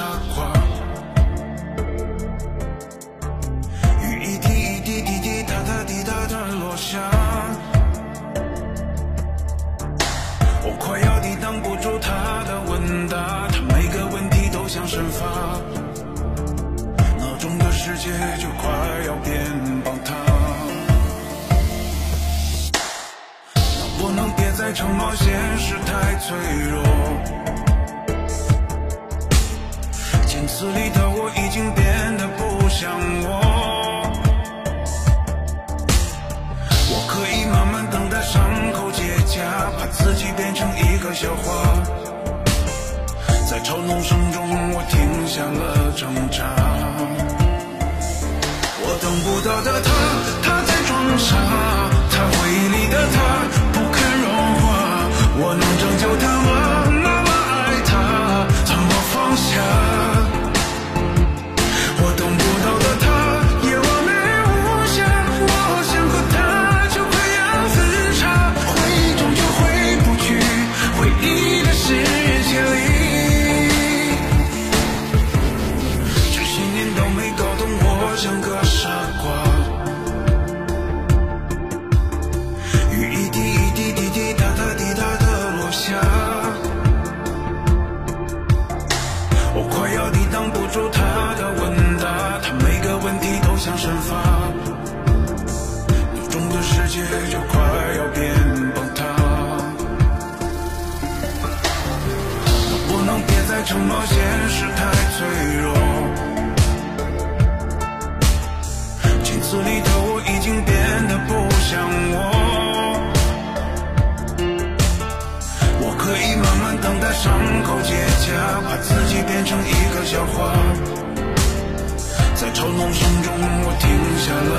傻瓜，雨一滴一滴滴滴答答滴答答落下，我快要抵挡不住他的问答，他每个问题都像生发，脑中的世界就快要变崩塌，能不能别再承诺？现实太脆弱。话。在嘲弄声中，我停下了挣扎。我等不到的他，他在装傻，住他的问答，他每个问题都像神发，脑中的世界就快要变崩塌。能不能别再沉默现实太脆弱？结痂，怕自己变成一个笑话。在嘲弄声中，我停下了